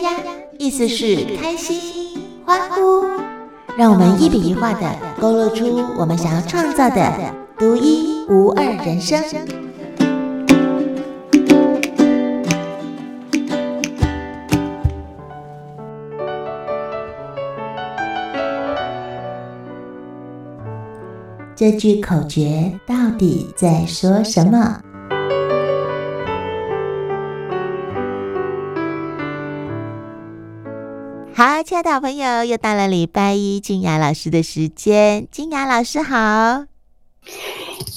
呀呀，意思是开心、欢呼。让我们一笔一画的勾勒出我们想要创造的独一无二人生。这句口诀到底在说什么？好，亲爱的好朋友，又到了礼拜一静雅老师的时间。静雅老师好，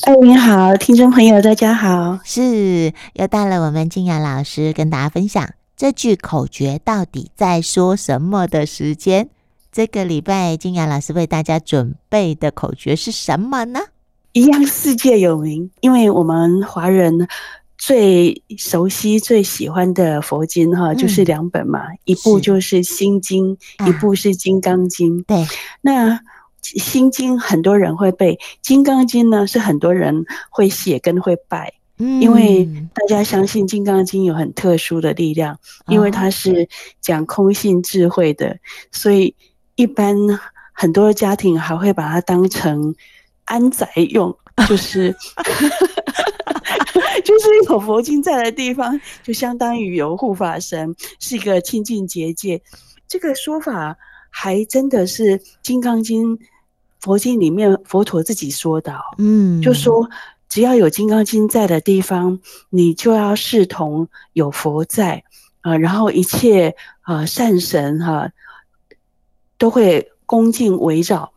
哎，你好，听众朋友，大家好。是，又到了我们静雅老师跟大家分享这句口诀到底在说什么的时间。这个礼拜，静雅老师为大家准备的口诀是什么呢？一样世界有名，因为我们华人最熟悉、最喜欢的佛经哈，就是两本嘛，嗯、一部就是《心经》，一部是《金刚经》。对，那《心经》很多人会背，《金刚经》呢是很多人会写跟会拜，嗯，因为大家相信《金刚经》有很特殊的力量，因为它是讲空性智慧的，所以。一般很多家庭还会把它当成安宅用，就是 就是有佛经在的地方，就相当于有护法神，是一个清净结界。这个说法还真的是《金刚经》佛经里面佛陀自己说的，嗯，就说只要有《金刚经》在的地方，你就要视同有佛在啊，然后一切啊善神哈。都会恭敬围绕，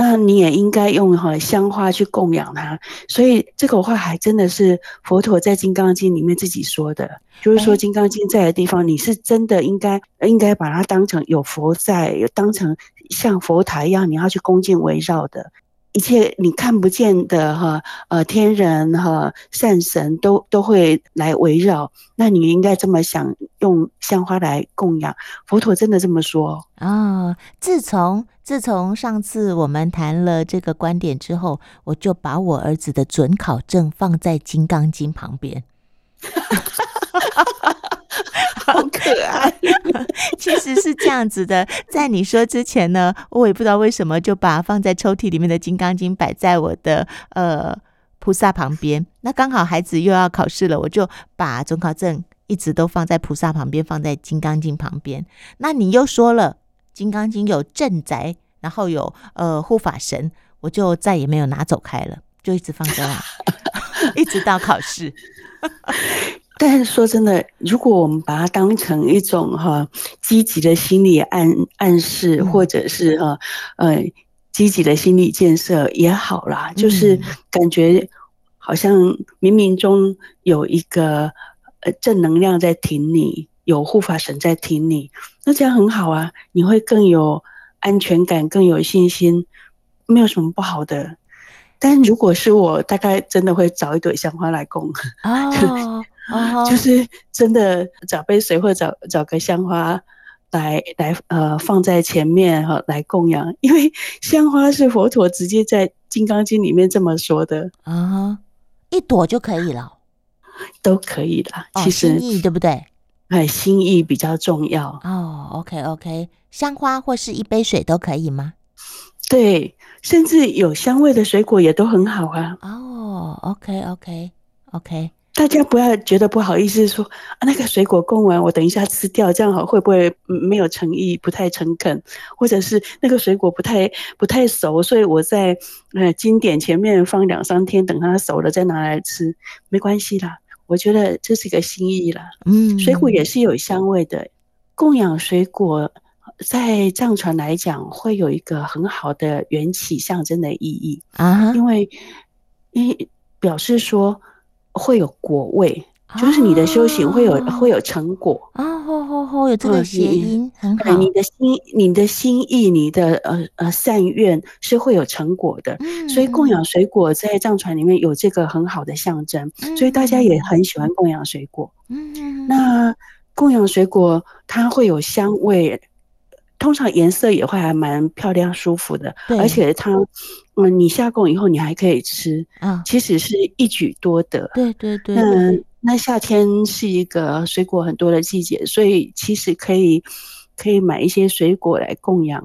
那你也应该用哈香花去供养它。所以这个话还真的是佛陀在《金刚经》里面自己说的，就是说《金刚经》在的地方，你是真的应该应该把它当成有佛在，当成像佛台一样，你要去恭敬围绕的。一切你看不见的哈，呃，天人哈，善神都都会来围绕。那你应该这么想，用香花来供养。佛陀真的这么说哦。自从自从上次我们谈了这个观点之后，我就把我儿子的准考证放在《金刚经》旁边。好可爱，其实是这样子的。在你说之前呢，我也不知道为什么就把放在抽屉里面的《金刚经》摆在我的呃菩萨旁边。那刚好孩子又要考试了，我就把准考证一直都放在菩萨旁边，放在《金刚经》旁边。那你又说了，《金刚经》有镇宅，然后有呃护法神，我就再也没有拿走开了，就一直放在那，一直到考试。但是说真的，如果我们把它当成一种哈积极的心理暗暗示，或者是哈呃积极的心理建设也好啦，就是感觉好像冥冥中有一个呃正能量在挺你，有护法神在挺你，那这样很好啊，你会更有安全感，更有信心，没有什么不好的。但如果是我，大概真的会找一朵香花来供。哦。啊，就是真的找杯水或者找找个香花来来呃放在前面哈来供养，因为香花是佛陀直接在《金刚经》里面这么说的啊，一朵就可以了，都可以的。其实心意对不对？哎，心意比较重要哦。OK OK，香花或是一杯水都可以吗？对，甚至有香味的水果也都很好啊。哦，OK OK OK。大家不要觉得不好意思说啊，那个水果供完，我等一下吃掉，这样好会不会没有诚意，不太诚恳？或者是那个水果不太不太熟，所以我在呃经典前面放两三天，等它熟了再拿来吃，没关系啦。我觉得这是一个心意啦。嗯，水果也是有香味的，供养水果在藏传来讲会有一个很好的缘起象征的意义啊，因为因表示说。会有果位，就是你的修行会有、哦、会有成果啊！吼吼吼，有这个谐音很好。你的心、你的心意、你的呃呃善愿是会有成果的。嗯、所以供养水果在藏传里面有这个很好的象征，嗯、所以大家也很喜欢供养水果。嗯，那供养水果它会有香味。通常颜色也会还蛮漂亮、舒服的，对而且它，嗯，你下供以后你还可以吃，啊，其实是一举多得。对对对，那那夏天是一个水果很多的季节，所以其实可以可以买一些水果来供养，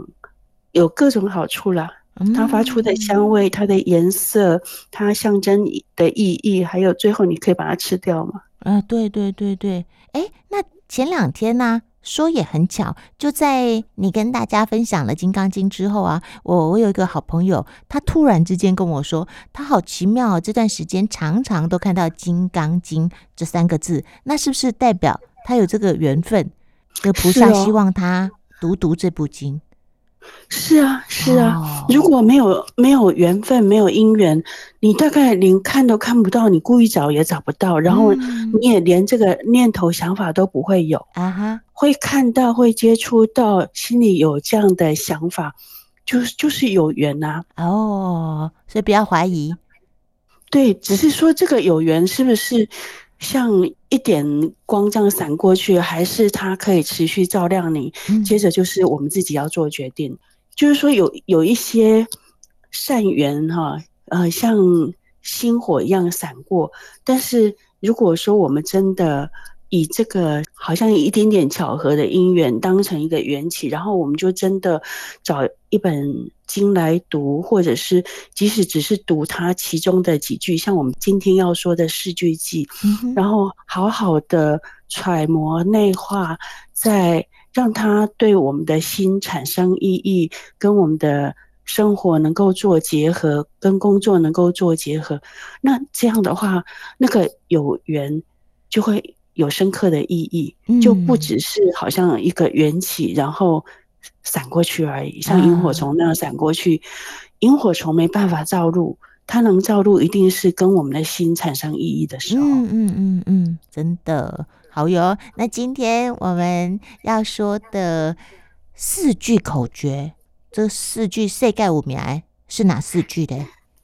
有各种好处啦。它发出的香味，它的颜色，它象征的意义，还有最后你可以把它吃掉嘛？啊，对对对对，哎，那前两天呢、啊，说也很巧，就在你跟大家分享了《金刚经》之后啊，我我有一个好朋友，他突然之间跟我说，他好奇妙，这段时间常常都看到《金刚经》这三个字，那是不是代表他有这个缘分？这菩萨希望他读读这部经。是啊，是啊，如果没有没有缘分，没有姻缘，你大概连看都看不到，你故意找也找不到，然后你也连这个念头想法都不会有啊哈，会看到会接触到，心里有这样的想法，就是就是有缘呐。哦，所以不要怀疑，对，只是说这个有缘是不是？像一点光这样闪过去，还是它可以持续照亮你？接着就是我们自己要做决定，就是说有有一些善缘哈，呃，像星火一样闪过。但是如果说我们真的以这个好像一点点巧合的因缘当成一个缘起，然后我们就真的找一本经来读，或者是即使只是读它其中的几句，像我们今天要说的四句偈，然后好好的揣摩内化，再让它对我们的心产生意义，跟我们的生活能够做结合，跟工作能够做结合，那这样的话，那个有缘就会。有深刻的意义，就不只是好像一个缘起，然后闪过去而已，像萤火虫那样闪过去。萤火虫没办法照路，它能照路，一定是跟我们的心产生意义的时候。嗯嗯嗯嗯，真的好哟。那今天我们要说的四句口诀，这四句世界五名是哪四句的？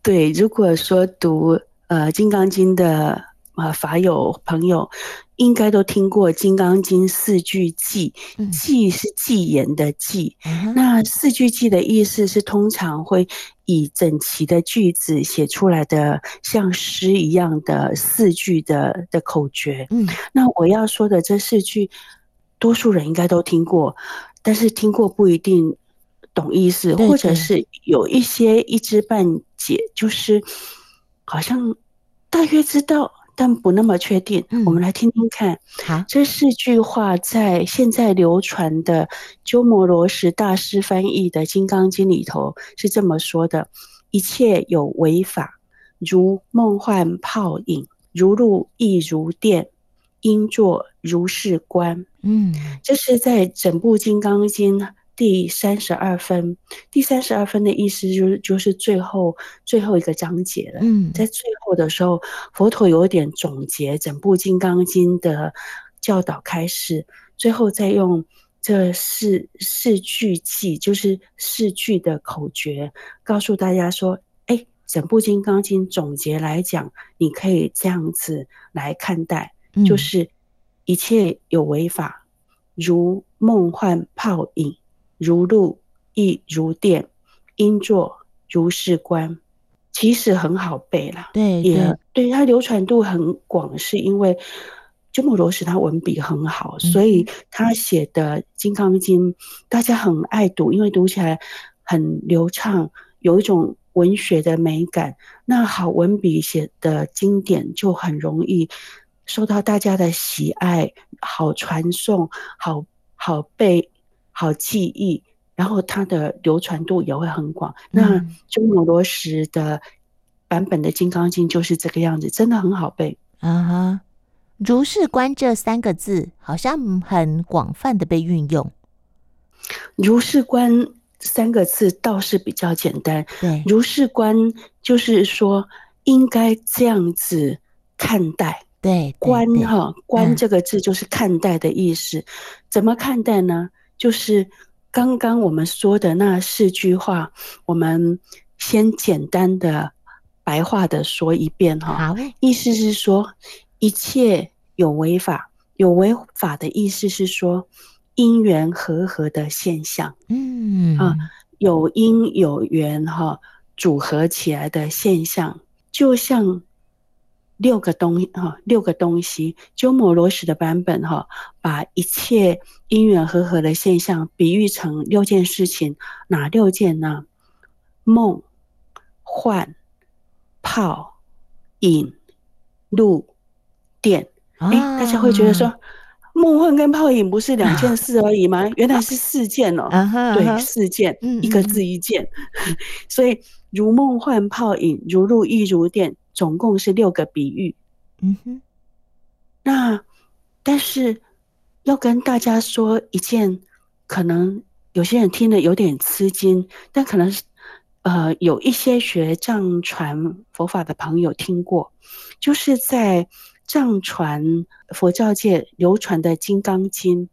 对，如果说读呃《金刚经》的。啊，法友朋友应该都听过《金刚经》四句偈，偈是偈言的偈。那四句偈的意思是，通常会以整齐的句子写出来的，像诗一样的四句的的口诀。嗯，那我要说的这四句，多数人应该都听过，但是听过不一定懂意思，或者是有一些一知半解，就是好像大约知道。但不那么确定，我们来听听看。好，这四句话在现在流传的鸠摩罗什大师翻译的《金刚经》里头是这么说的：一切有为法，如梦幻泡影，如露亦如电，应作如是观。嗯，这是在整部《金刚经》。第三十二分，第三十二分的意思就是就是最后最后一个章节了。嗯，在最后的时候，佛陀有一点总结整部《金刚经》的教导开始，最后再用这四四句偈，就是四句的口诀，告诉大家说：哎，整部《金刚经》总结来讲，你可以这样子来看待，就是一切有为法，如梦幻泡影。如露亦如电，应作如是观。其实很好背啦，对，对，也对它流传度很广，是因为鸠摩罗什他文笔很好，嗯、所以他写的《金刚经》大家很爱读，因为读起来很流畅，有一种文学的美感。那好文笔写的经典就很容易受到大家的喜爱，好传颂，好好背。好记忆，然后它的流传度也会很广。那鸠摩罗什的版本的《金刚经》就是这个样子，真的很好背。啊哈，如是观这三个字好像很广泛的被运用。如是观三个字倒是比较简单。对，如是观就是说应该这样子看待。对，观哈，观这个字就是看待的意思。怎么看待呢？就是刚刚我们说的那四句话，我们先简单的白话的说一遍哈。好，意思是说，一切有为法，有为法的意思是说，因缘和合的现象。嗯啊，有因有缘哈，组合起来的现象，就像六个东哈，六个东西。鸠摩罗什的版本哈，把一切因缘和合的现象比喻成六件事情，哪六件呢？梦、幻、泡、影、露、电。哎，大家会觉得说，梦幻跟泡影不是两件事而已吗？原来是四件哦。对，四件，一个字一件。所以如梦幻泡影，如露亦如电。总共是六个比喻，嗯哼。那但是要跟大家说一件，可能有些人听了有点吃惊，但可能是呃有一些学藏传佛法的朋友听过，就是在藏传佛教界流传的《金刚经》，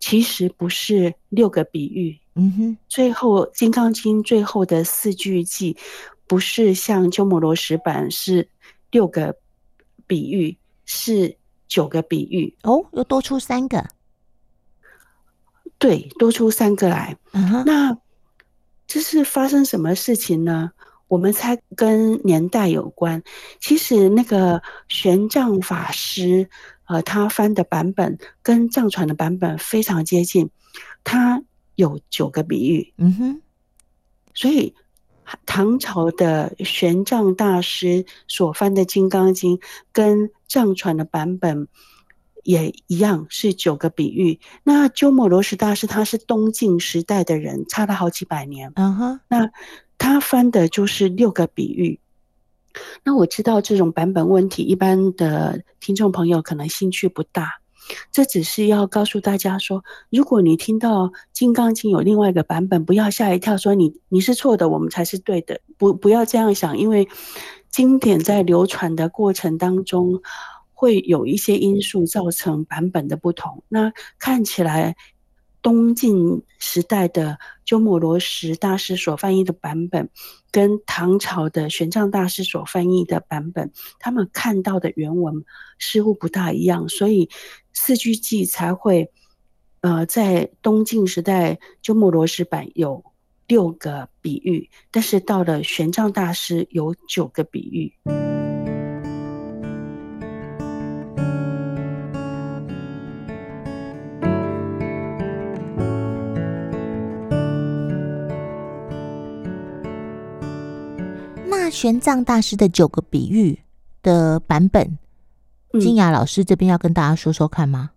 其实不是六个比喻，嗯哼。最后《金刚经》最后的四句偈。不是像鸠摩罗什版是六个比喻，是九个比喻哦，又多出三个。对，多出三个来。嗯哼，那这是发生什么事情呢？我们猜跟年代有关。其实那个玄奘法师，呃，他翻的版本跟藏传的版本非常接近，他有九个比喻。嗯哼，所以。唐朝的玄奘大师所翻的《金刚经》跟藏传的版本也一样，是九个比喻。那鸠摩罗什大师他是东晋时代的人，差了好几百年。嗯哼，那他翻的就是六个比喻。那我知道这种版本问题，一般的听众朋友可能兴趣不大。这只是要告诉大家说，如果你听到《金刚经》有另外一个版本，不要吓一跳，说你你是错的，我们才是对的。不，不要这样想，因为经典在流传的过程当中，会有一些因素造成版本的不同。那看起来。东晋时代的鸠摩罗什大师所翻译的版本，跟唐朝的玄奘大师所翻译的版本，他们看到的原文似乎不大一样，所以四句记才会，呃，在东晋时代鸠摩罗什版有六个比喻，但是到了玄奘大师有九个比喻。玄奘大师的九个比喻的版本，金雅老师这边要跟大家说说看吗？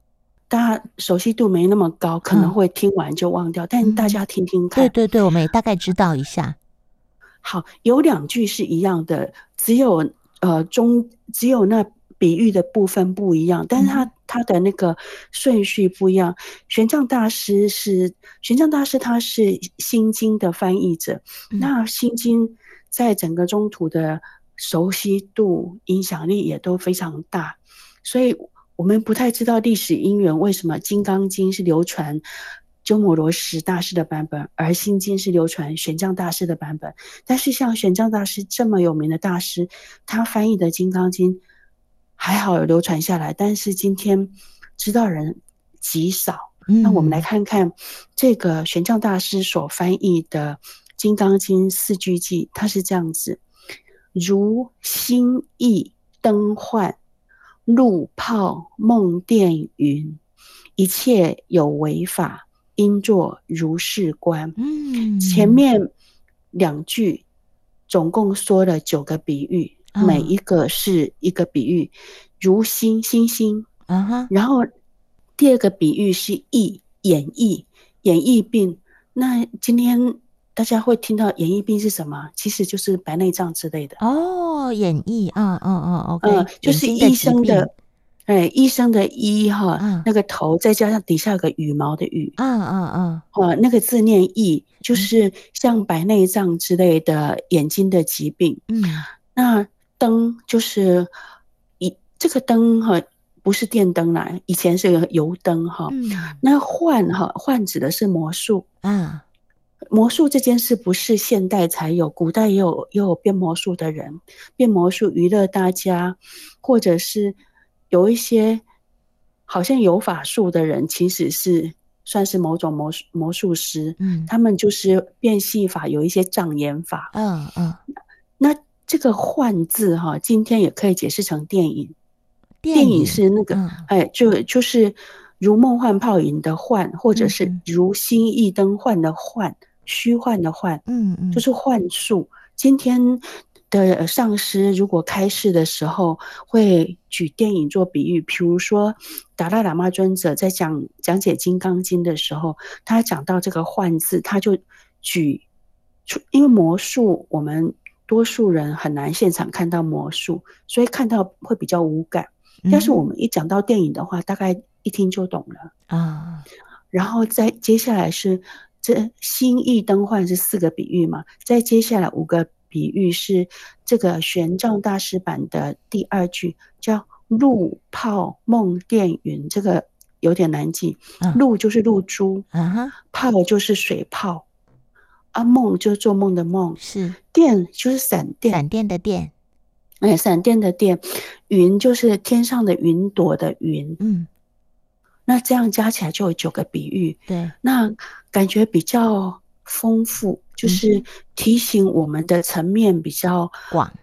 大家熟悉度没那么高，可能会听完就忘掉，嗯、但大家听听看。对对对，我们也大概知道一下。好，有两句是一样的，只有呃中只有那比喻的部分不一样，但是他他的那个顺序不一样。玄奘大师是玄奘大师，他是心经的翻译者，嗯、那心经。在整个中土的熟悉度、影响力也都非常大，所以我们不太知道历史因缘，为什么《金刚经》是流传鸠摩罗什大师的版本，而《心经》是流传玄奘大师的版本。但是像玄奘大师这么有名的大师，他翻译的《金刚经》还好有流传下来，但是今天知道人极少。那我们来看看这个玄奘大师所翻译的。《金刚经》四句偈，它是这样子：如心意灯幻，露泡梦电云，一切有为法，应作如是观。嗯，前面两句总共说了九个比喻，每一个是一个比喻。如心，心心，嗯哼。然后第二个比喻是意演绎演绎病。那今天。大家会听到眼翳病是什么？其实就是白内障之类的哦。眼翳，嗯嗯嗯，OK，嗯，就是医生的，哎，医生的医哈，嗯、那个头再加上底下有个羽毛的羽，嗯嗯嗯，哦，那个字念翳，就是像白内障之类的眼睛的疾病。嗯，那灯就是一这个灯哈，不是电灯啦，以前是个油灯哈。嗯，那幻哈幻指的是魔术，嗯。魔术这件事不是现代才有，古代也有，也有变魔术的人，变魔术娱乐大家，或者是有一些好像有法术的人，其实是算是某种魔术魔术师，嗯，他们就是变戏法，有一些障眼法，嗯嗯。那这个“幻”字哈，今天也可以解释成电影。电影，是那个，嗯、哎，就就是如梦幻泡影的“幻”，或者是如星翼灯幻的“幻”，虚幻的“幻”，嗯嗯，就是幻术。今天的上师如果开示的时候，会举电影做比喻，比如说达赖喇嘛尊者在讲讲解《金刚经》的时候，他讲到这个“幻”字，他就举出，因为魔术我们。多数人很难现场看到魔术，所以看到会比较无感。但是我们一讲到电影的话，大概一听就懂了啊。然后再接下来是这心意灯幻是四个比喻嘛？再接下来五个比喻是这个玄奘大师版的第二句，叫露泡梦电云，这个有点难记。露就是露珠，泡就是水泡。啊，梦就是做梦的梦，是电就是闪电，闪电的电，哎，闪电的电，云就是天上的云朵的云，嗯，那这样加起来就有九个比喻，对，那感觉比较丰富，就是提醒我们的层面比较广，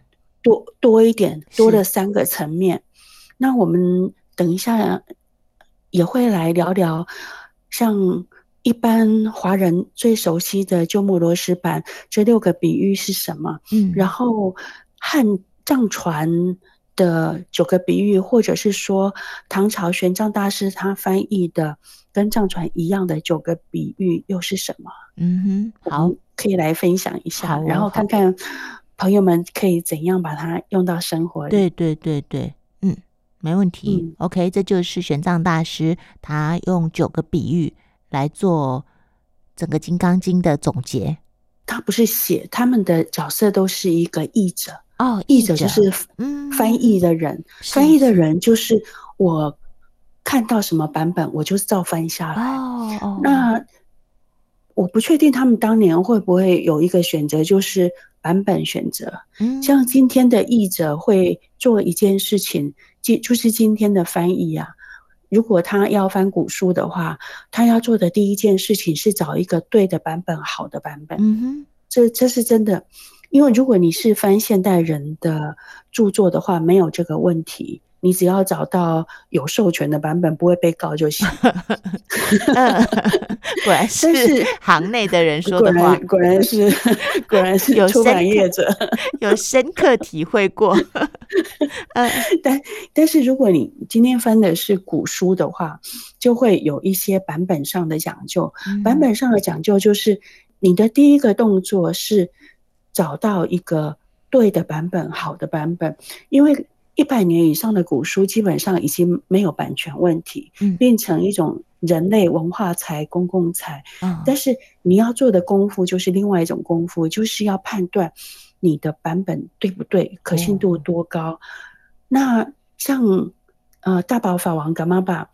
多多一点，多了三个层面。那我们等一下也会来聊聊，像。一般华人最熟悉的鸠摩罗什版这六个比喻是什么？嗯，然后汉藏传的九个比喻，或者是说唐朝玄奘大师他翻译的跟藏传一样的九个比喻又是什么？嗯哼，好，可以来分享一下，哦、然后看看朋友们可以怎样把它用到生活里。对对对对，嗯，没问题。嗯、OK，这就是玄奘大师他用九个比喻。来做整个《金刚经》的总结，他不是写，他们的角色都是一个译者哦，译者就是嗯，翻译的人，翻译的人就是我看到什么版本，我就照翻下来。哦，那我不确定他们当年会不会有一个选择，就是版本选择。嗯，像今天的译者会做一件事情，今就是今天的翻译啊。如果他要翻古书的话，他要做的第一件事情是找一个对的版本，好的版本。嗯哼，这这是真的，因为如果你是翻现代人的著作的话，没有这个问题。你只要找到有授权的版本，不会被告就行。果然是行内的人说的话，果然是果然是出版业者有深刻体会过。嗯，但但是如果你今天翻的是古书的话，就会有一些版本上的讲究。版本上的讲究就是，你的第一个动作是找到一个对的版本，好的版本，因为。一百年以上的古书基本上已经没有版权问题，嗯，变成一种人类文化财、公共财。嗯，但是你要做的功夫就是另外一种功夫，就是要判断你的版本对不对，可信度多高。那像呃大宝法王噶玛巴，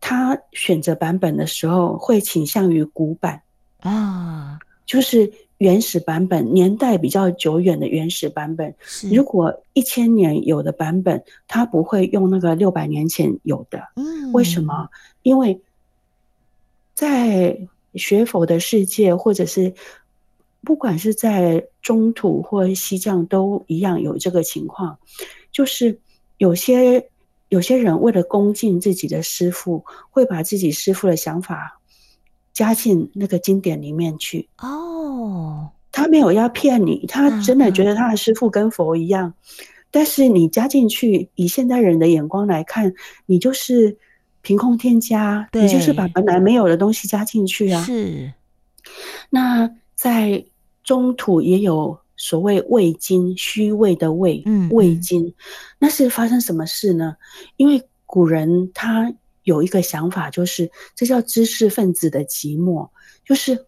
他选择版本的时候会倾向于古版啊，就是。原始版本，年代比较久远的原始版本，如果一千年有的版本，它不会用那个六百年前有的。嗯，为什么？因为在学佛的世界，或者是不管是在中土或西藏，都一样有这个情况，就是有些有些人为了恭敬自己的师父，会把自己师父的想法。加进那个经典里面去哦，他没有要骗你，他真的觉得他的师傅跟佛一样，但是你加进去，以现代人的眼光来看，你就是凭空添加，你就是把本来没有的东西加进去啊。是，那在中土也有所谓味精，虚伪的味，嗯，味精，那是发生什么事呢？因为古人他。有一个想法，就是这叫知识分子的寂寞，就是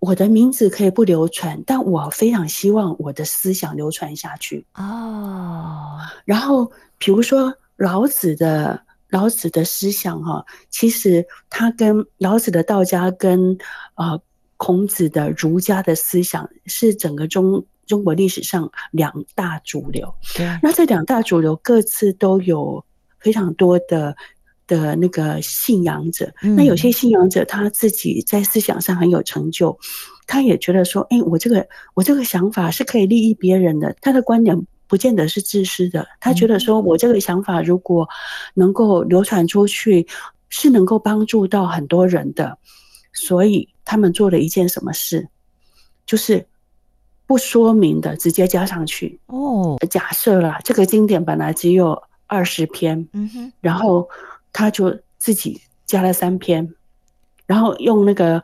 我的名字可以不流传，但我非常希望我的思想流传下去哦。然后，比如说老子的老子的思想哈，其实他跟老子的道家跟呃孔子的儒家的思想是整个中中国历史上两大主流。对，那这两大主流各自都有非常多的。的那个信仰者，那有些信仰者他自己在思想上很有成就，他也觉得说，哎，我这个我这个想法是可以利益别人的，他的观点不见得是自私的，他觉得说我这个想法如果能够流传出去，是能够帮助到很多人的，所以他们做了一件什么事，就是不说明的直接加上去。哦，假设啦，这个经典本来只有二十篇，嗯哼，然后他就自己加了三篇，然后用那个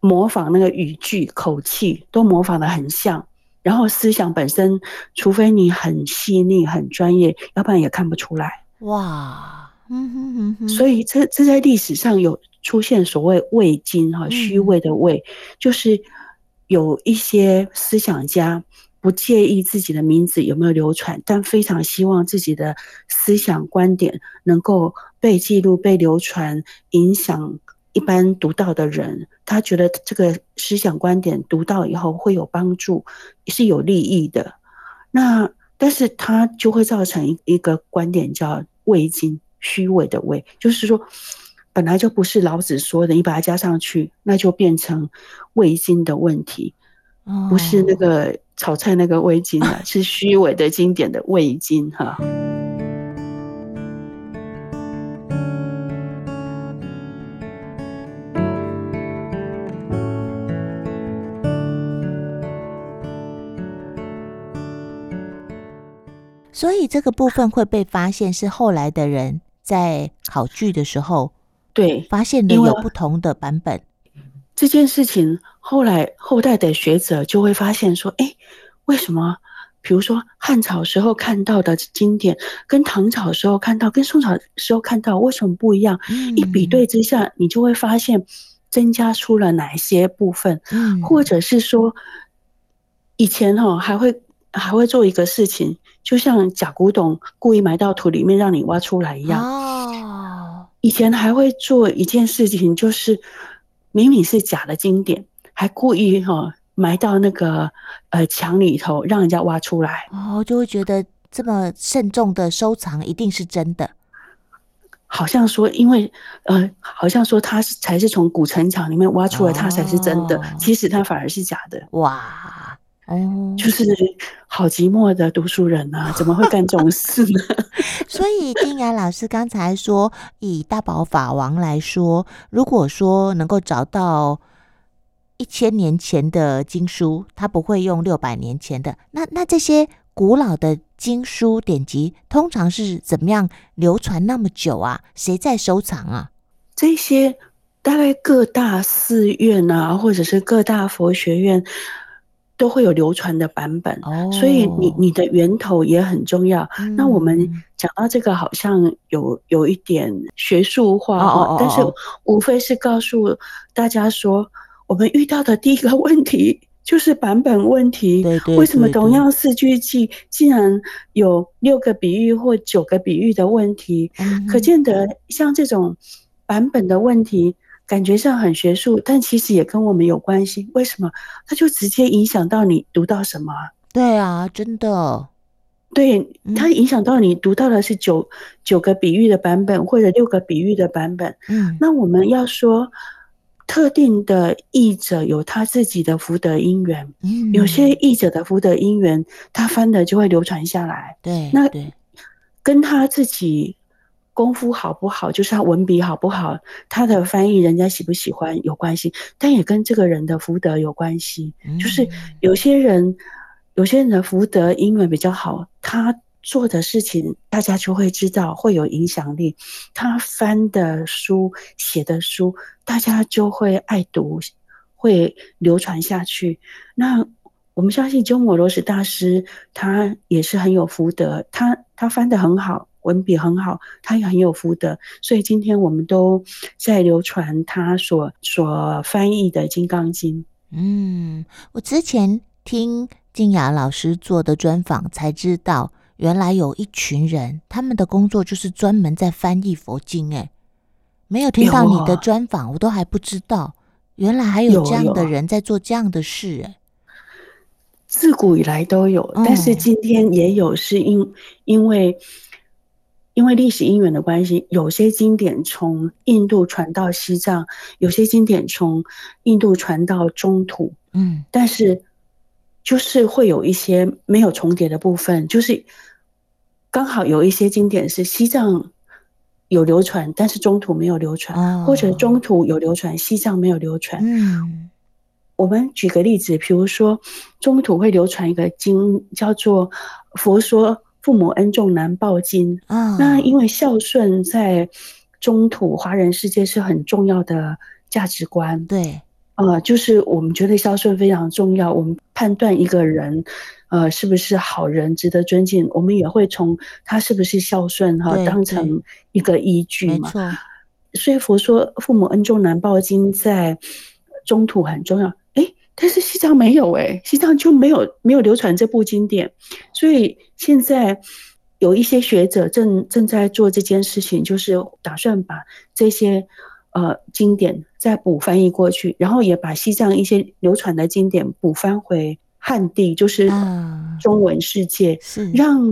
模仿那个语句、口气都模仿的很像。然后思想本身，除非你很细腻、很专业，要不然也看不出来。哇，嗯哼哼哼。所以这这在历史上有出现所谓“伪经”哈，虚伪的“伪”，就是有一些思想家不介意自己的名字有没有流传，但非常希望自己的思想观点能够被记录、被流传，影响。一般读到的人，他觉得这个思想观点读到以后会有帮助，是有利益的。那但是他就会造成一个观点叫“伪经”，虚伪的“伪”，就是说本来就不是老子说的，你把它加上去，那就变成伪经的问题，不是那个炒菜那个味精了，是虚伪的经典的伪经哈。所以这个部分会被发现，是后来的人在考据的时候，对，发现的有不同的版本。这件事情后来后代的学者就会发现说，哎，为什么？比如说汉朝时候看到的经典，跟唐朝时候看到，跟宋朝时候看到，为什么不一样？一比对之下，你就会发现增加出了哪些部分，或者是说以前哈还会还会做一个事情。就像假古董故意埋到土里面让你挖出来一样。哦，以前还会做一件事情，就是明明是假的经典，还故意哈埋到那个呃墙里头，让人家挖出来。哦，就会觉得这么慎重的收藏一定是真的。好像说，因为呃，好像说它是才是从古城墙里面挖出来，它才是真的。其实它反而是假的。哇。哦，就是好寂寞的读书人啊，怎么会干这种事呢？所以金雅老师刚才说，以大宝法王来说，如果说能够找到一千年前的经书，他不会用六百年前的。那那这些古老的经书典籍，通常是怎么样流传那么久啊？谁在收藏啊？这些大概各大寺院啊，或者是各大佛学院。都会有流传的版本，所以你你的源头也很重要。那我们讲到这个，好像有有一点学术化，但是无非是告诉大家说，我们遇到的第一个 问题就是版本问题。为什么同样四句记竟然有六个比喻或九个比喻的问题？可见得像这种版本的问题。感觉上很学术，但其实也跟我们有关系。为什么？它就直接影响到你读到什么？对啊，真的。对，它影响到你读到的是九九个比喻的版本，或者六个比喻的版本。嗯，那我们要说特定的译者有他自己的福德因缘。嗯，有些译者的福德因缘，他翻的就会流传下来。对，那跟他自己。功夫好不好，就是他文笔好不好，他的翻译人家喜不喜欢有关系，但也跟这个人的福德有关系。就是有些人，有些人的福德英文比较好，他做的事情大家就会知道，会有影响力。他翻的书、写的书，大家就会爱读，会流传下去。那我们相信鸠摩罗什大师，他也是很有福德，他他翻的很好。文笔很好，他也很有福德，所以今天我们都在流传他所所翻译的《金刚经》。嗯，我之前听静雅老师做的专访，才知道原来有一群人，他们的工作就是专门在翻译佛经。哎，没有听到你的专访，我都还不知道，原来还有这样的人在做这样的事。哎，自古以来都有，但是今天也有，是因因为。因为历史因缘的关系，有些经典从印度传到西藏，有些经典从印度传到中土。嗯，但是就是会有一些没有重叠的部分，就是刚好有一些经典是西藏有流传，但是中土没有流传，哦、或者中土有流传，西藏没有流传。嗯，我们举个例子，比如说中土会流传一个经，叫做《佛说父母恩重难报经》啊。那因为孝顺在中土华人世界是很重要的价值观。对。呃，就是我们觉得孝顺非常重要。我们判断一个人，呃，是不是好人，值得尊敬，我们也会从他是不是孝顺哈，当成一个依据嘛。所以佛说“父母恩重难报经”在中土很重要。哎，但是西藏没有哎，西藏就没有没有流传这部经典。所以现在有一些学者正正在做这件事情，就是打算把这些。呃，经典再补翻译过去，然后也把西藏一些流传的经典补翻回汉地，就是中文世界，是让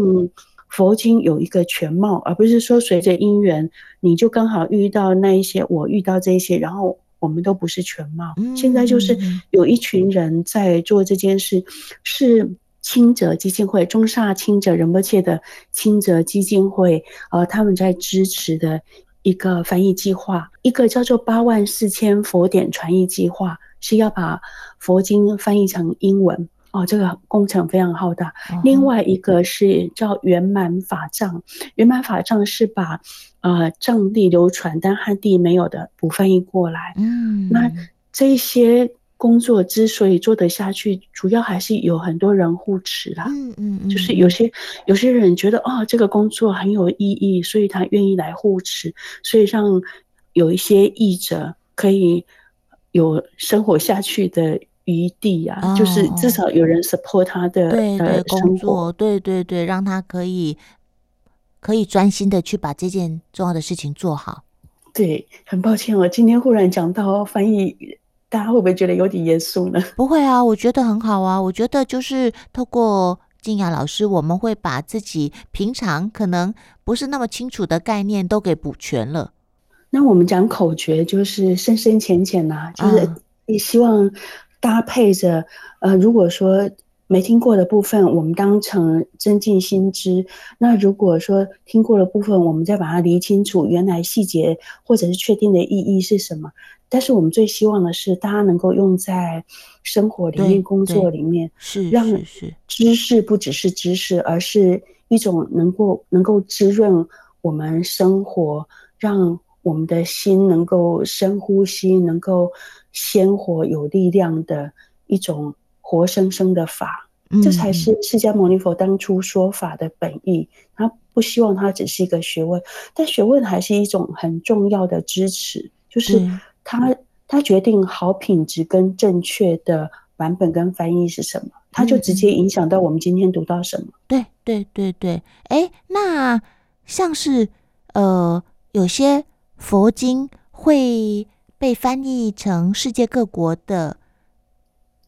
佛经有一个全貌，而不是说随着因缘，你就刚好遇到那一些，我遇到这些，然后我们都不是全貌。现在就是有一群人在做这件事，是清泽基金会，中萨清泽仁波切的清泽基金会，呃，他们在支持的。一个翻译计划，一个叫做八万四千佛典传译计划，是要把佛经翻译成英文哦，这个工程非常浩大。Uh-huh. 另外一个是叫圆满法藏，圆满法藏是把呃藏地流传但汉地没有的不翻译过来。嗯，那这些。工作之所以做得下去，主要还是有很多人护持啦。嗯嗯嗯，就是有些有些人觉得啊、哦，这个工作很有意义，所以他愿意来护持，所以让有一些译者可以有生活下去的余地啊。哦、就是至少有人 support 他的对对工作，对对对，让他可以可以专心的去把这件重要的事情做好。对，很抱歉，我今天忽然讲到翻译。大家会不会觉得有点严肃呢？不会啊，我觉得很好啊。我觉得就是透过静雅老师，我们会把自己平常可能不是那么清楚的概念都给补全了。那我们讲口诀就是深深浅浅呐，就是也希望搭配着、嗯、呃，如果说。没听过的部分，我们当成增进新知。那如果说听过的部分，我们再把它理清楚，原来细节或者是确定的意义是什么。但是我们最希望的是，大家能够用在生活里面、工作里面，是让知识不只是知识，而是一种能够能够滋润我们生活，让我们的心能够深呼吸，能够鲜活有力量的一种。活生生的法，这才是释迦牟尼佛当初说法的本意。他不希望它只是一个学问，但学问还是一种很重要的支持，就是他他决定好品质跟正确的版本跟翻译是什么，他就直接影响到我们今天读到什么。对对对对，哎，那像是呃，有些佛经会被翻译成世界各国的。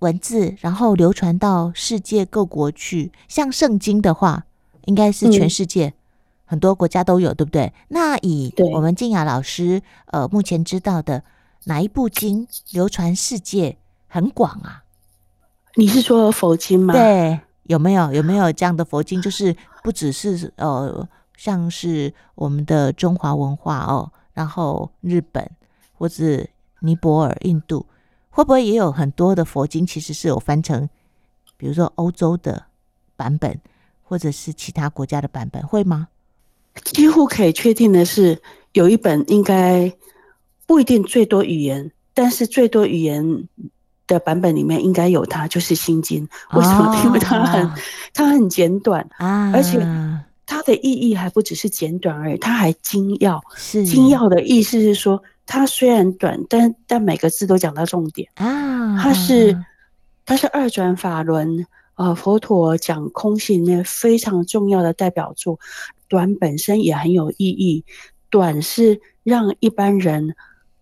文字，然后流传到世界各国去。像圣经的话，应该是全世界很多国家都有，嗯、对不对？那以我们静雅老师呃目前知道的哪一部经流传世界很广啊？你是说佛经吗？对，有没有有没有这样的佛经？就是不只是呃，像是我们的中华文化哦，然后日本或者尼泊尔、印度。会不会也有很多的佛经其实是有翻成，比如说欧洲的版本，或者是其他国家的版本，会吗？几乎可以确定的是，有一本应该不一定最多语言，但是最多语言的版本里面应该有它，就是《心经》。为什么？因为它很它很简短啊，而且它的意义还不只是简短而已，它还精要。是精要的意思是说。它虽然短，但但每个字都讲到重点啊！它是它是二转法轮，呃，佛陀讲空性里面非常重要的代表作。短本身也很有意义，短是让一般人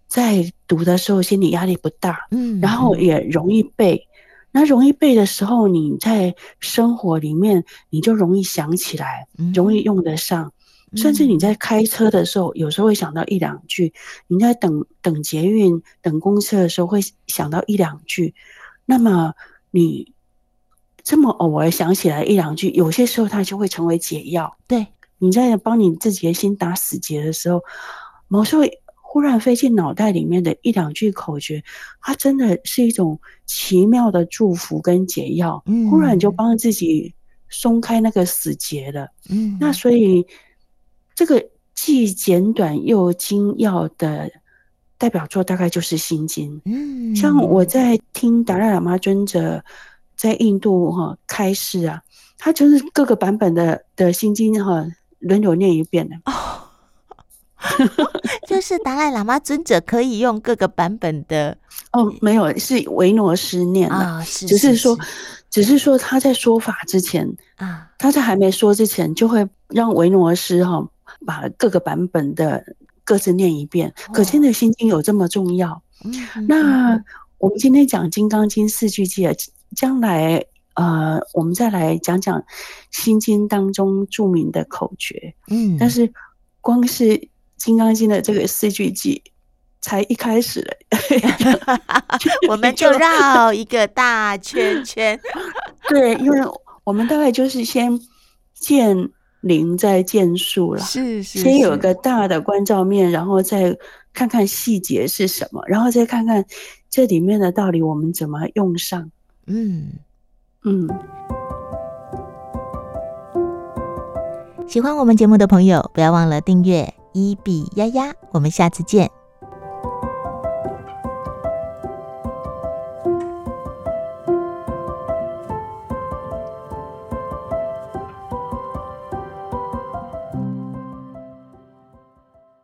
在读的时候心理压力不大，嗯，然后也容易背。那容易背的时候，你在生活里面你就容易想起来，容易用得上。甚至你在开车的时候，有时候会想到一两句；你在等等捷运、等公车的时候，会想到一两句。那么你这么偶尔想起来一两句，有些时候它就会成为解药。对，你在帮你自己的心打死结的时候，某时候忽然飞进脑袋里面的一两句口诀，它真的是一种奇妙的祝福跟解药。嗯，忽然就帮自己松开那个死结了。嗯，那所以这个既简短又精要的代表作，大概就是《心经》。嗯，像我在听达赖喇嘛尊者。在印度哈开示啊，他就是各个版本的的心经哈轮流念一遍的哦，就是达赖喇嘛尊者可以用各个版本的哦，没有是维诺斯念啊，只是说，只是说他在说法之前啊，他在还没说之前，就会让维诺斯哈把各个版本的各自念一遍，哦、可见的心经有这么重要。那我们今天讲《金刚经》四句偈。将来，呃，我们再来讲讲《心经》当中著名的口诀。嗯，但是光是《金刚经》的这个四句偈，才一开始了，我们就绕一个大圈圈。对，因为我们大概就是先见灵再见树了，是，是是，先有个大的关照面，然后再看看细节是什么，然后再看看这里面的道理，我们怎么用上。嗯。嗯，喜欢我们节目的朋友，不要忘了订阅伊比丫丫，我们下次见。